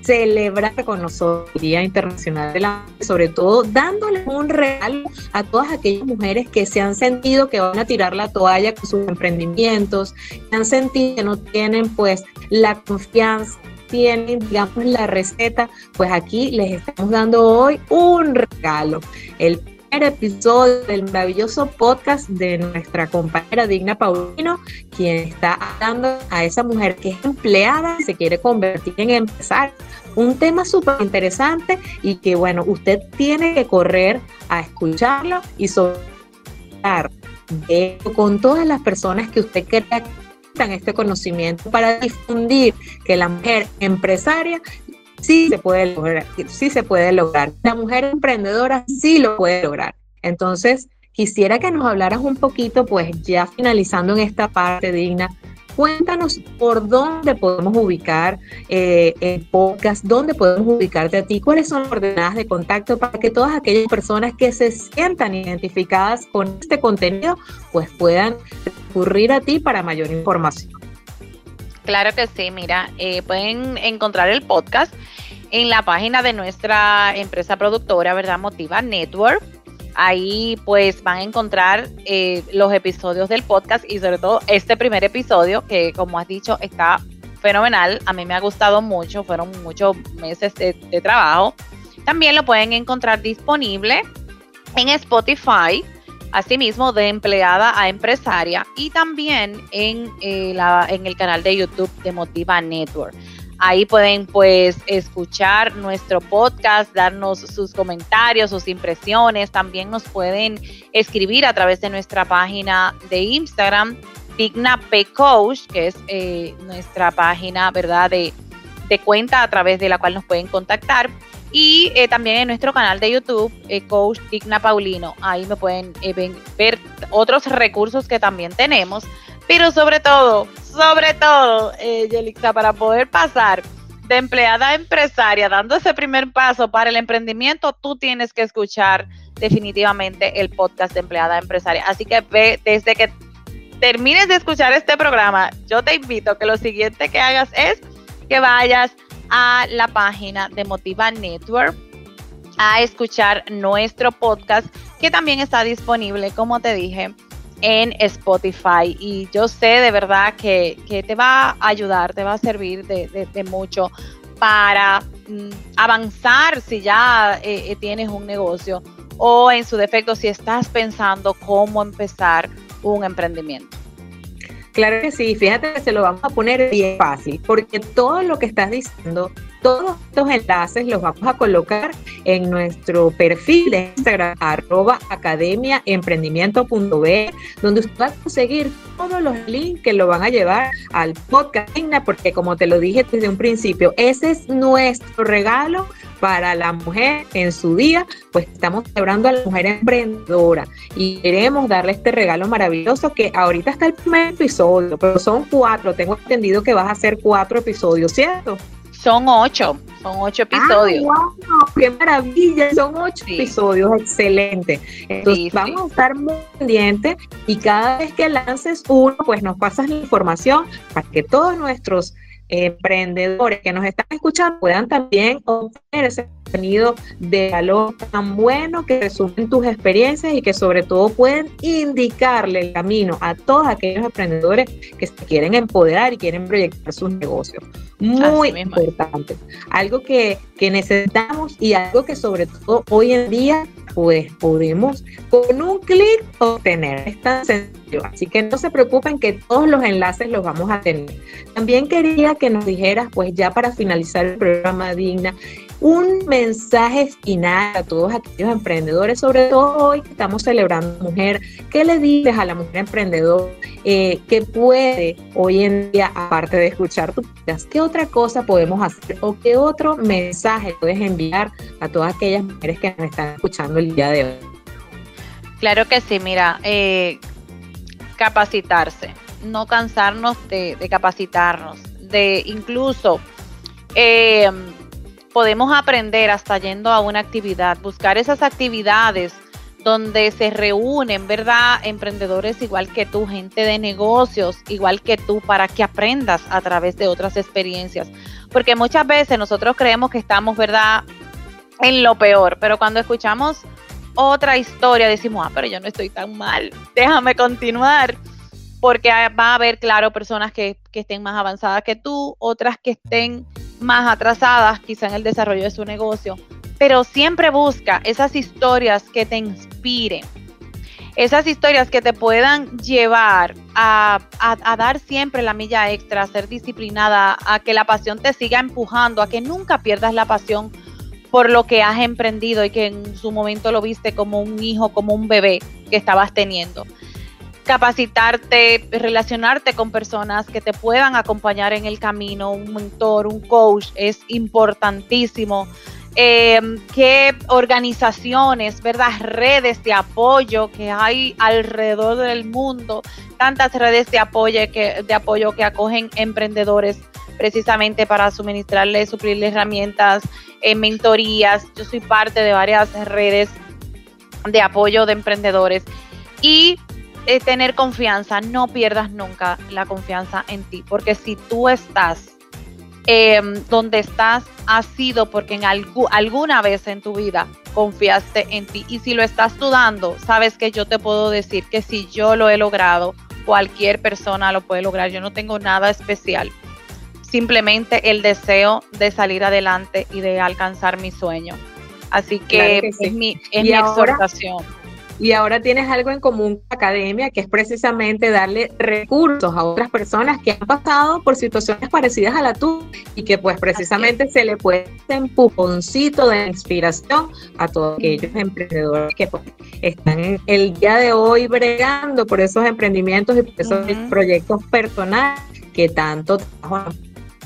celebrar con nosotros el Día Internacional de la Mujer, sobre todo dándole un regalo a todas aquellas mujeres que se han sentido que van a tirar la toalla con sus emprendimientos, que han sentido que no tienen pues la confianza tienen, digamos, la receta, pues aquí les estamos dando hoy un regalo. El episodio del maravilloso podcast de nuestra compañera Digna Paulino, quien está hablando a esa mujer que es empleada y se quiere convertir en empresaria. Un tema súper interesante y que, bueno, usted tiene que correr a escucharlo y sobre con todas las personas que usted crea que este conocimiento para difundir que la mujer empresaria sí se puede lograr, sí se puede lograr. La mujer emprendedora sí lo puede lograr. Entonces, quisiera que nos hablaras un poquito, pues ya finalizando en esta parte digna, cuéntanos por dónde podemos ubicar eh, el podcast, dónde podemos ubicarte a ti, cuáles son las ordenadas de contacto para que todas aquellas personas que se sientan identificadas con este contenido, pues puedan recurrir a ti para mayor información. Claro que sí, mira, eh, pueden encontrar el podcast en la página de nuestra empresa productora, ¿verdad? Motiva Network Ahí pues van a encontrar eh, los episodios del podcast y sobre todo este primer episodio que como has dicho está fenomenal. A mí me ha gustado mucho, fueron muchos meses de, trabajo. También lo pueden encontrar disponible en Spotify, asimismo de empleada a empresaria y también en, eh, la, en el canal de YouTube de Motiva Network. Ahí pueden pues escuchar nuestro podcast, darnos sus comentarios, sus impresiones. También nos pueden escribir a través de nuestra página de Instagram, Digna P Coach, que es eh, nuestra página, ¿verdad? De, cuenta a través de la cual nos pueden contactar. Y eh, también en nuestro canal de YouTube, eh, Coach Digna Paulino. Ahí me pueden ver otros recursos que también tenemos. Pero sobre todo, sobre todo, eh, Yelixa, para poder pasar de empleada a empresaria, dando ese primer paso para el emprendimiento, tú tienes que escuchar definitivamente el podcast de empleada a empresaria. Así que ve, desde que termines de escuchar este programa, yo te invito a que lo siguiente que hagas es que vayas a la página de Motiva Network a escuchar nuestro podcast que también está disponible, como te dije, en Spotify. Y yo sé de verdad que, te va a ayudar, te va a servir de, mucho para mm, avanzar si ya eh, eh, tienes un negocio o en su defecto si estás pensando cómo empezar un emprendimiento. Claro que sí, fíjate que se lo vamos a poner bien fácil, porque todo lo que estás diciendo todos estos enlaces los vamos a colocar en nuestro perfil de Instagram, arroba academiaemprendimiento.be, donde usted va a conseguir todos los links que lo van a llevar al podcast, porque como te lo dije desde un principio, ese es nuestro regalo para la mujer en su día, pues estamos celebrando a la mujer emprendedora y queremos darle este regalo maravilloso que ahorita está el primer episodio, pero son cuatro, tengo entendido que vas a hacer cuatro episodios, ¿cierto? Son ocho, son ocho episodios. Ah, wow, ¡Qué maravilla! Son ocho episodios, excelente. Entonces vamos a estar muy pendientes y cada vez que lances uno, pues nos pasas la información para que todos nuestros emprendedores que nos están escuchando puedan también obtener ese contenido de valor tan bueno que resumen tus experiencias y que sobre todo pueden indicarle el camino a todos aquellos emprendedores que se quieren empoderar y quieren proyectar sus negocios. Muy importante. Algo que, que necesitamos y algo que sobre todo hoy en día pues podemos con un clic obtener. Es tan sencillo. Así que no se preocupen que todos los enlaces los vamos a tener. También quería que nos dijeras, pues ya para finalizar el programa Digna, un mensaje final a todos aquellos emprendedores, sobre todo hoy que estamos celebrando mujer. ¿Qué le dices a la mujer emprendedora eh, que puede hoy en día, aparte de escuchar tu podcast, qué otra cosa podemos hacer o qué otro mensaje puedes enviar a todas aquellas mujeres que nos están escuchando el día de hoy? Claro que sí, mira, eh, capacitarse, no cansarnos de, capacitarnos, de incluso... Eh, podemos aprender hasta yendo a una actividad, buscar esas actividades donde se reúnen, ¿verdad? Emprendedores igual que tú, gente de negocios igual que tú, para que aprendas a través de otras experiencias. Porque muchas veces nosotros creemos que estamos, ¿verdad? En lo peor, pero cuando escuchamos otra historia decimos, ah, pero yo no estoy tan mal, déjame continuar. Porque va a haber, claro, personas que, que estén más avanzadas que tú, otras que estén más atrasadas, quizá en el desarrollo de su negocio, pero siempre busca esas historias que te inspiren, esas historias que te puedan llevar a, dar siempre la milla extra, a ser disciplinada, a que la pasión te siga empujando, a que nunca pierdas la pasión por lo que has emprendido y que en su momento lo viste como un hijo, como un bebé que estabas teniendo. Capacitarte, relacionarte con personas que te puedan acompañar en el camino, un mentor, un coach, es importantísimo eh, qué organizaciones, ¿verdad? Redes de apoyo que hay alrededor del mundo, tantas redes de apoyo que, de apoyo que acogen emprendedores precisamente para suministrarles, suplirles herramientas, eh, mentorías. Yo soy parte de varias redes de apoyo de emprendedores y eh, tener confianza, no pierdas nunca la confianza en ti, porque si tú estás Em, donde estás ha sido porque en alguna vez en tu vida confiaste en ti. Y si lo estás dudando, sabes que yo te puedo decir que si yo lo he logrado, cualquier persona lo puede lograr. Yo no tengo nada especial. Simplemente el deseo de salir adelante y de alcanzar mi sueño. Así que, es mi, exhortación y ahora tienes algo en común con la academia, que es precisamente darle recursos a otras personas que han pasado por situaciones parecidas a la tuya y que pues precisamente se le puede dar empujoncito de inspiración a todos aquellos emprendedores que pues, están el día de hoy bregando por esos emprendimientos y por esos proyectos personales que tanto trabajo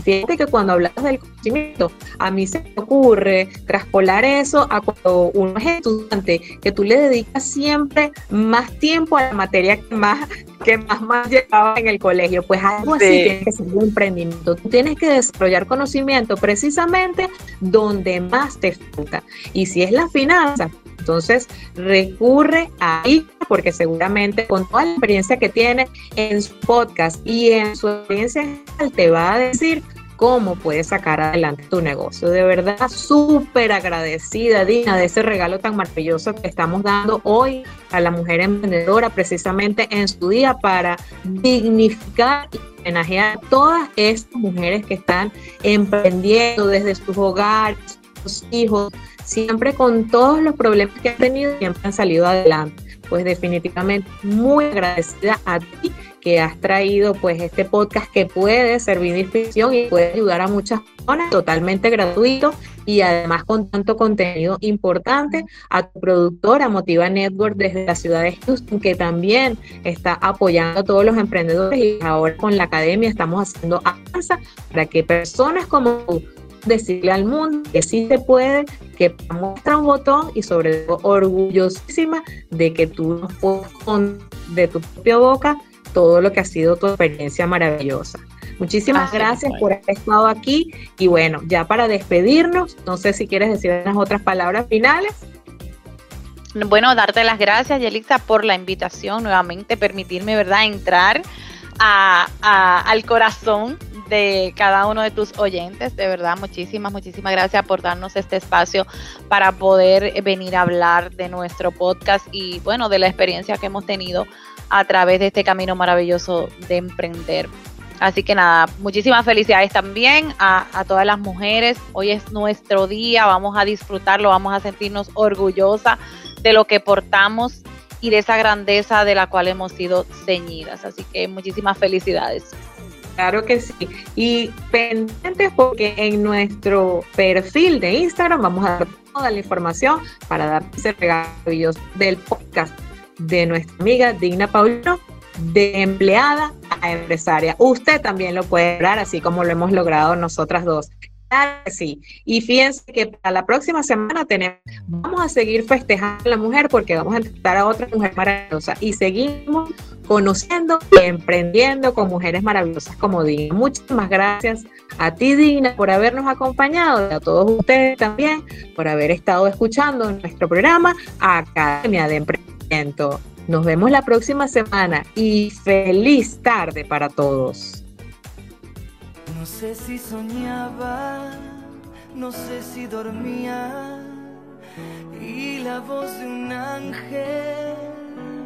Fíjate que cuando hablas del conocimiento, a mí se me ocurre traspolar eso a cuando uno es estudiante, que tú le dedicas siempre más tiempo a la materia que más, que más, más llevaba en el colegio. Pues algo así tiene que ser un emprendimiento. Tú tienes que desarrollar conocimiento precisamente donde más te falta. Y si es la finanza, entonces, recurre ahí porque seguramente con toda la experiencia que tiene en su podcast y en su experiencia te va a decir cómo puedes sacar adelante tu negocio. De verdad, súper agradecida, Dina, de ese regalo tan maravilloso que estamos dando hoy a la mujer emprendedora, precisamente en su día para dignificar y homenajear a todas estas mujeres que están emprendiendo desde sus hogares, sus hijos, siempre con todos los problemas que han tenido, siempre han salido adelante. Pues definitivamente muy agradecida a ti que has traído pues este podcast que puede servir de inspiración y puede ayudar a muchas personas. Totalmente gratuito y además con tanto contenido importante. A tu productora Motiva Network desde la ciudad de Houston que también está apoyando a todos los emprendedores. Y ahora con la academia estamos haciendo avanza para que personas como tú decirle al mundo que sí se puede, que muestra un botón y sobre todo orgullosísima de que tú nos puedes con de tu propia boca todo lo que ha sido tu experiencia maravillosa. Muchísimas gracias por haber estado aquí y bueno, ya para despedirnos, no sé si quieres decir unas otras palabras finales. Bueno, darte las gracias, Yelixa, por la invitación, nuevamente permitirme, ¿verdad?, entrar al corazón de cada uno de tus oyentes. De verdad, muchísimas, muchísimas gracias por darnos este espacio para poder venir a hablar de nuestro podcast y bueno, de la experiencia que hemos tenido a través de este camino maravilloso de emprender. Así que nada, muchísimas felicidades también a, a, todas las mujeres. Hoy es nuestro día, vamos a disfrutarlo, vamos a sentirnos orgullosas de lo que portamos y de esa grandeza de la cual hemos sido ceñidas. Así que muchísimas felicidades. Claro que sí. Y pendientes porque en nuestro perfil de Instagram vamos a dar toda la información para dar ese regalo del podcast de nuestra amiga Digna Paulino, de empleada a empresaria. Usted también lo puede lograr, así como lo hemos logrado nosotras dos. sí. Y fíjense que para la próxima semana tenemos, vamos a seguir festejando a la mujer porque vamos a entrevistar a otra mujer maravillosa y seguimos conociendo y emprendiendo con mujeres maravillosas como Dina. Muchísimas gracias a ti, Dina, por habernos acompañado y a todos ustedes también por haber estado escuchando nuestro programa Academia de Emprendimiento. Nos vemos la próxima semana y feliz tarde para todos. No sé si soñaba, no sé si dormía y la voz de un ángel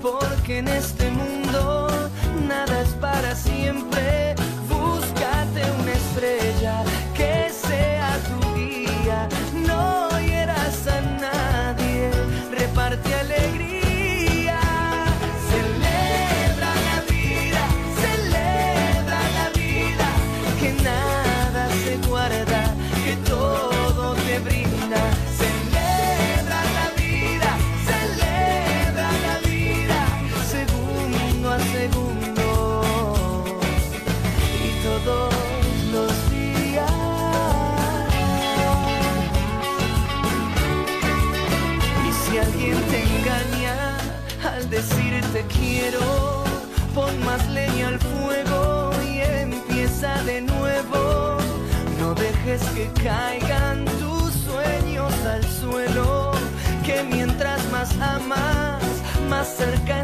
porque en este mundo nada es para siempre. Búscate una estrella. que caigan tus sueños al suelo, que mientras más amas, más cerca